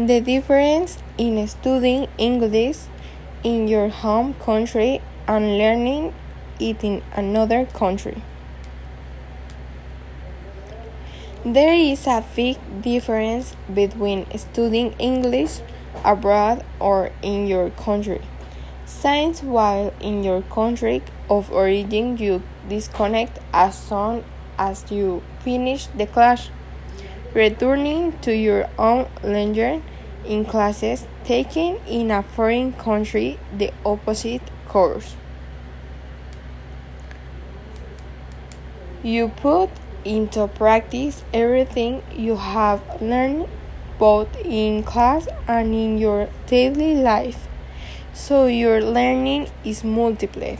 The difference in studying English in your home country and learning it in another country. There is a big difference between studying English abroad or in your country. Since while in your country of origin you disconnect as soon as you finish the class, returning to your own language in classes taken in a foreign country the opposite course. You put into practice everything you have learned both in class and in your daily life, so your learning is multiplied.